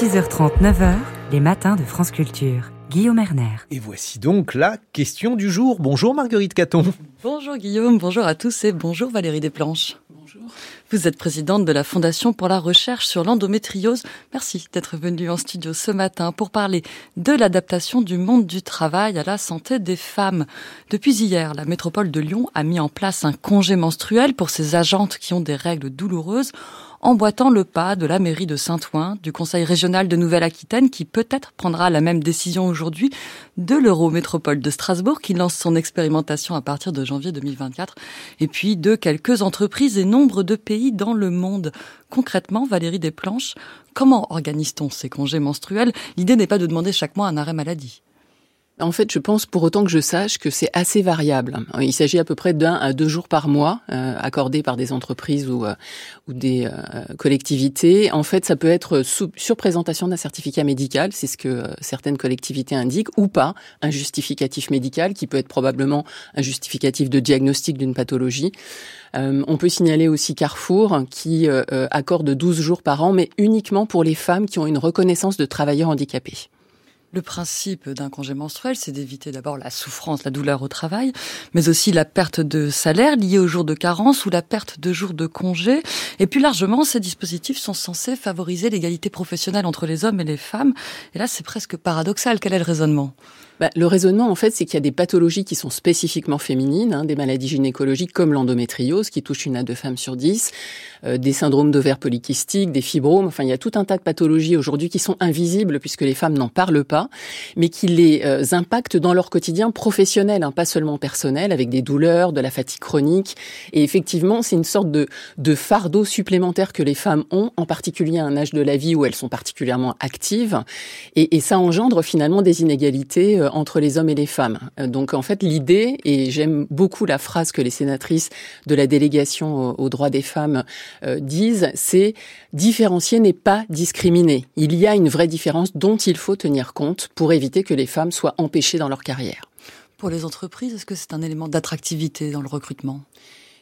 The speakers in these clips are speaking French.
6h30, 9h, les matins de France Culture. Guillaume Erner. Et voici donc la question du jour. Bonjour Marguerite Caton. Bonjour Guillaume, bonjour à tous et bonjour Valérie Desplanches. Bonjour. Vous êtes présidente de la Fondation pour la recherche sur l'endométriose. Merci d'être venue en studio ce matin pour parler de l'adaptation du monde du travail à la santé des femmes. Depuis hier, la métropole de Lyon a mis en place un congé menstruel pour ses agentes qui ont des règles douloureuses emboîtant le pas de la mairie de Saint-Ouen, du Conseil régional de Nouvelle-Aquitaine, qui peut-être prendra la même décision aujourd'hui, de l'Eurométropole de Strasbourg, qui lance son expérimentation à partir de janvier 2024, et puis de quelques entreprises et nombre de pays dans le monde. Concrètement, Valérie Desplanches, comment organise-t-on ces congés menstruels? L'idée n'est pas de demander chaque mois un arrêt maladie. En fait, je pense pour autant que je sache que c'est assez variable. Il s'agit à peu près d'un à deux jours par mois euh, accordés par des entreprises ou, euh, des euh, collectivités. En fait, ça peut être sous, sur présentation d'un certificat médical, c'est ce que certaines collectivités indiquent, ou pas, un justificatif médical qui peut être probablement un justificatif de diagnostic d'une pathologie. on peut signaler aussi Carrefour qui accorde 12 jours par an, mais uniquement pour les femmes qui ont une reconnaissance de travailleurs handicapés. Le principe d'un congé menstruel, c'est d'éviter d'abord la souffrance, la douleur au travail, mais aussi la perte de salaire liée au jour de carence ou la perte de jours de congé. Et plus largement, ces dispositifs sont censés favoriser l'égalité professionnelle entre les hommes et les femmes. Et là, c'est presque paradoxal. Quel est le raisonnement? Bah, le raisonnement, en fait, c'est qu'il y a des pathologies qui sont spécifiquement féminines, hein, des maladies gynécologiques comme l'endométriose, qui touche une à deux femmes sur dix, euh, des syndromes d'ovaires polykystiques, des fibromes. Enfin, il y a tout un tas de pathologies aujourd'hui qui sont invisibles puisque les femmes n'en parlent pas, mais qui les euh, impactent dans leur quotidien professionnel, hein, pas seulement personnel, avec des douleurs, de la fatigue chronique. Et effectivement, c'est une sorte de, de fardeau supplémentaire que les femmes ont, en particulier à un âge de la vie où elles sont particulièrement actives. Et, et ça engendre finalement des inégalités euh, entre les hommes et les femmes. Euh, donc en fait l'idée, et j'aime beaucoup la phrase que les sénatrices de la délégation aux droits des femmes euh, disent, c'est différencier n'est pas discriminer. Il y a une vraie différence dont il faut tenir compte pour éviter que les femmes soient empêchées dans leur carrière. Pour les entreprises, est-ce que c'est un élément d'attractivité dans le recrutement?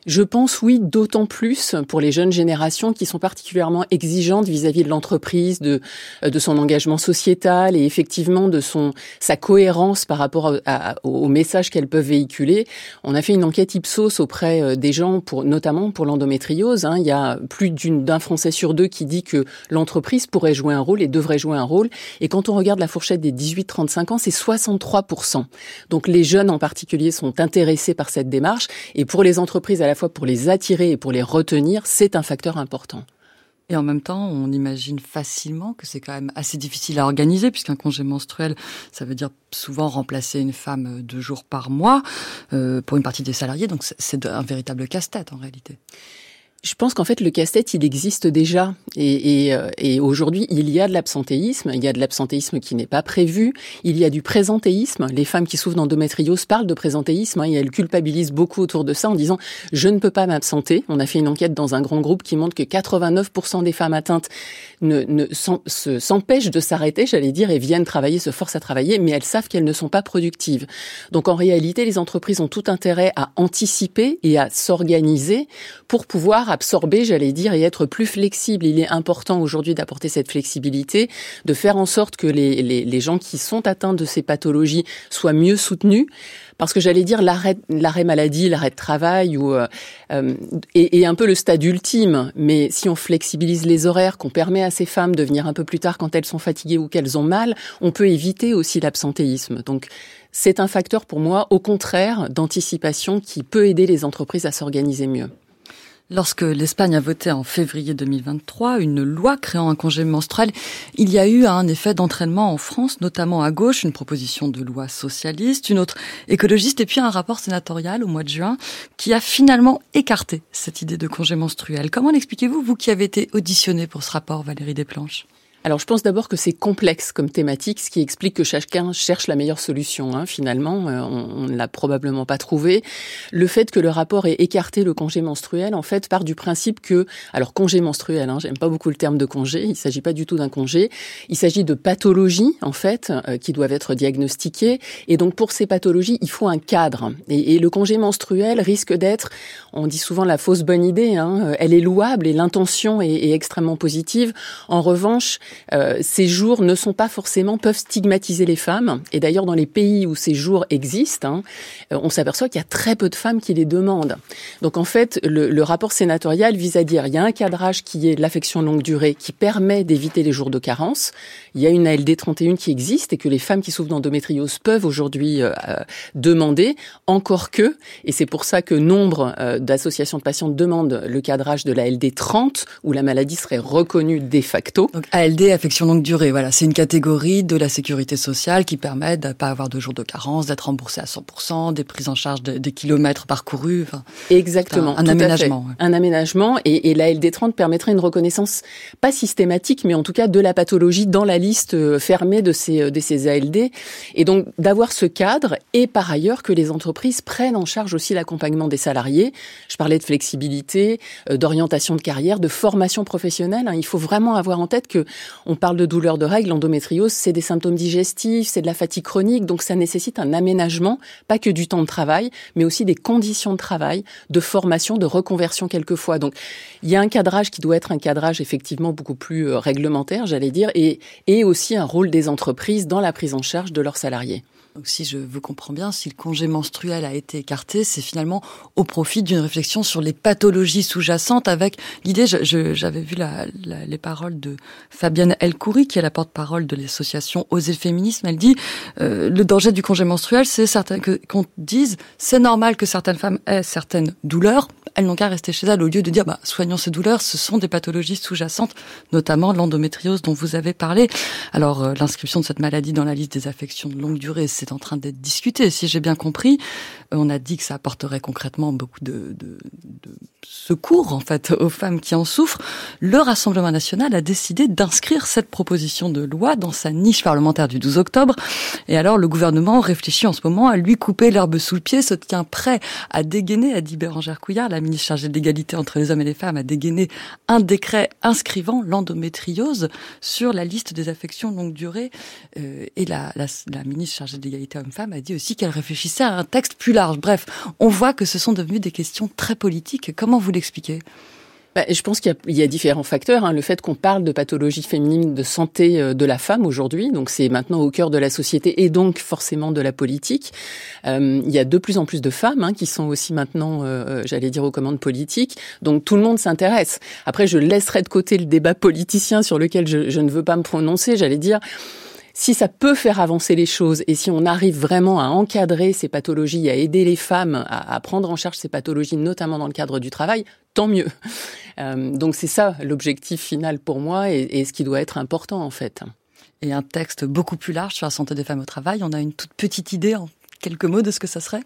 Je pense oui, d'autant plus pour les jeunes générations qui sont particulièrement exigeantes vis-à-vis de l'entreprise, de, euh, de son engagement sociétal et effectivement de son sa cohérence par rapport au message qu'elles peuvent véhiculer. On a fait une enquête Ipsos auprès euh, des gens pour notamment pour l'endométriose. Hein. Il y a plus d'un Français sur deux qui dit que l'entreprise pourrait jouer un rôle et devrait jouer un rôle. Et quand on regarde la fourchette des 18-35 ans, c'est 63% Donc les jeunes en particulier sont intéressés par cette démarche et pour les entreprises à la fois pour les attirer et pour les retenir, c'est un facteur important. Et en même temps, on imagine facilement que c'est quand même assez difficile à organiser, puisqu'un congé menstruel, ça veut dire souvent remplacer une femme deux jours par mois euh, pour une partie des salariés. Donc c'est un véritable casse-tête en réalité. Je pense qu'en fait, le casse-tête, il existe déjà. Et, et, euh, et aujourd'hui, il y a de l'absentéisme. Il y a de l'absentéisme qui n'est pas prévu. Il y a du présentéisme. Les femmes qui souffrent d'endométriose parlent de présentéisme hein, et elles culpabilisent beaucoup autour de ça en disant « je ne peux pas m'absenter ». On a fait une enquête dans un grand groupe qui montre que 89% des femmes atteintes ne, ne s'empêchent de s'arrêter, j'allais dire, et viennent travailler, se forcent à travailler, mais elles savent qu'elles ne sont pas productives. Donc en réalité, les entreprises ont tout intérêt à anticiper et à s'organiser pour pouvoir absorber, j'allais dire, et être plus flexible. Il est important aujourd'hui d'apporter cette flexibilité, de faire en sorte que les, les, les, gens qui sont atteints de ces pathologies soient mieux soutenus. Parce que j'allais dire l'arrêt, l'arrêt maladie, l'arrêt de travail, ou euh, euh est, un peu le stade ultime. Mais si on flexibilise les horaires, qu'on permet à ces femmes de venir un peu plus tard quand elles sont fatiguées ou qu'elles ont mal, on peut éviter aussi l'absentéisme. Donc c'est un facteur pour moi, au contraire, d'anticipation qui peut aider les entreprises à s'organiser mieux. Lorsque l'Espagne a voté en février 2023 une loi créant un congé menstruel, il y a eu un effet d'entraînement en France, notamment à gauche, une proposition de loi socialiste, une autre écologiste, et puis un rapport sénatorial au mois de juin qui a finalement écarté cette idée de congé menstruel. Comment l'expliquez-vous, vous qui avez été auditionné pour ce rapport, Valérie Desplanches? Alors je pense d'abord que c'est complexe comme thématique, ce qui explique que chacun cherche la meilleure solution. Hein, finalement, euh, on ne l'a probablement pas trouvé. Le fait que le rapport ait écarté le congé menstruel, en fait, part du principe que, alors congé menstruel, hein, j'aime pas beaucoup le terme de congé, il s'agit pas du tout d'un congé, il s'agit de pathologies en fait euh, qui doivent être diagnostiquées, et donc pour ces pathologies, il faut un cadre. Et, le congé menstruel risque d'être, on dit souvent la fausse bonne idée, hein, elle est louable et l'intention est extrêmement positive. En revanche, euh, ces jours ne sont pas forcément peuvent stigmatiser les femmes. Et d'ailleurs, dans les pays où ces jours existent, hein, euh, on s'aperçoit qu'il y a très peu de femmes qui les demandent. Donc en fait, le, le, rapport sénatorial vise à dire il y a un cadrage qui est l'affection longue durée qui permet d'éviter les jours de carence. Il y a une ALD 31 qui existe et que les femmes qui souffrent d'endométriose peuvent aujourd'hui euh, demander. Encore que, et c'est pour ça que nombre d'associations de patients demandent le cadrage de la LD 30 où la maladie serait reconnue de facto. Affection longue durée, voilà, c'est une catégorie de la sécurité sociale qui permet de pas avoir de jours de carence, d'être remboursé à 100%, des prises en charge des kilomètres parcourus. Enfin, Exactement. Un, aménagement. Un aménagement et, et la LD 30 permettrait une reconnaissance pas systématique, mais en tout cas de la pathologie dans la liste euh, fermée de ces, euh, de ces ALD. Et donc d'avoir ce cadre et par ailleurs que les entreprises prennent en charge aussi l'accompagnement des salariés. Je parlais de flexibilité, euh, d'orientation de carrière, de formation professionnelle. Hein. Il faut vraiment avoir en tête que on parle de douleurs de règles, l'endométriose, c'est des symptômes digestifs, c'est de la fatigue chronique, donc ça nécessite un aménagement, pas que du temps de travail, mais aussi des conditions de travail, de formation, de reconversion quelquefois. Donc il y a un cadrage qui doit être un cadrage effectivement beaucoup plus euh, réglementaire, j'allais dire, et, et aussi un rôle des entreprises dans la prise en charge de leurs salariés. Donc si je vous comprends bien, si le congé menstruel a été écarté, c'est finalement au profit d'une réflexion sur les pathologies sous-jacentes avec l'idée, j'avais vu les paroles de Fabienne Elkoury, qui est la porte-parole de l'association Oser le féminisme. Elle dit, euh, le danger du congé menstruel, c'est qu'on dise, c'est normal que certaines femmes aient certaines douleurs, elles n'ont qu'à rester chez elles au lieu de dire, bah, soignons ces douleurs, ce sont des pathologies sous-jacentes, notamment l'endométriose dont vous avez parlé. Alors, euh, l'inscription de cette maladie dans la liste des affections de longue durée, c'est en train d'être discuté. Si j'ai bien compris, euh, on a dit que ça apporterait concrètement beaucoup de, de, de, secours en fait aux femmes qui en souffrent. Le Rassemblement national a décidé d'inscrire cette proposition de loi dans sa niche parlementaire du 12 octobre. Et alors le gouvernement réfléchit en ce moment à lui couper l'herbe sous le pied, se tient prêt à dégainer, a dit Bérangère Couillard, la ministre chargée de l'égalité entre les hommes et les femmes, à dégainer un décret inscrivant l'endométriose sur la liste des affections longue durée. Euh, et la, la, ministre chargée de l'égalité homme-femme a dit aussi qu'elle réfléchissait à un texte plus large. Bref, on voit que ce sont devenues des questions très politiques. Comment vous l'expliquez? Bah, je pense qu'il y, y, a différents facteurs. Hein. Le fait qu'on parle de pathologie féminine, de santé euh, de la femme aujourd'hui, donc c'est maintenant au cœur de la société et donc forcément de la politique. Euh, il y a de plus en plus de femmes hein, qui sont aussi maintenant, euh, euh, j'allais dire, aux commandes politiques. Donc tout le monde s'intéresse. Après, je laisserai de côté le débat politicien sur lequel je, je ne veux pas me prononcer. J'allais dire si ça peut faire avancer les choses et si on arrive vraiment à encadrer ces pathologies, à aider les femmes à, prendre en charge ces pathologies, notamment dans le cadre du travail, tant mieux. Euh, donc c'est ça l'objectif final pour moi et, et ce qui doit être important en fait. Et un texte beaucoup plus large sur la santé des femmes au travail, on a une toute petite idée en quelques mots de ce que ça serait?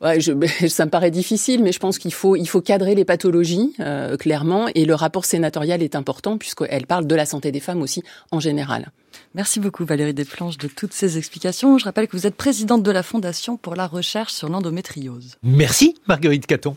Ouais, je, ça me paraît difficile, mais je pense qu'il faut, il faut cadrer les pathologies euh, clairement, et le rapport sénatorial est important puisqu'elle parle de la santé des femmes aussi en général. Merci beaucoup Valérie Desplanches de toutes ces explications. Je rappelle que vous êtes présidente de la Fondation pour la recherche sur l'endométriose. Merci Marguerite Caton.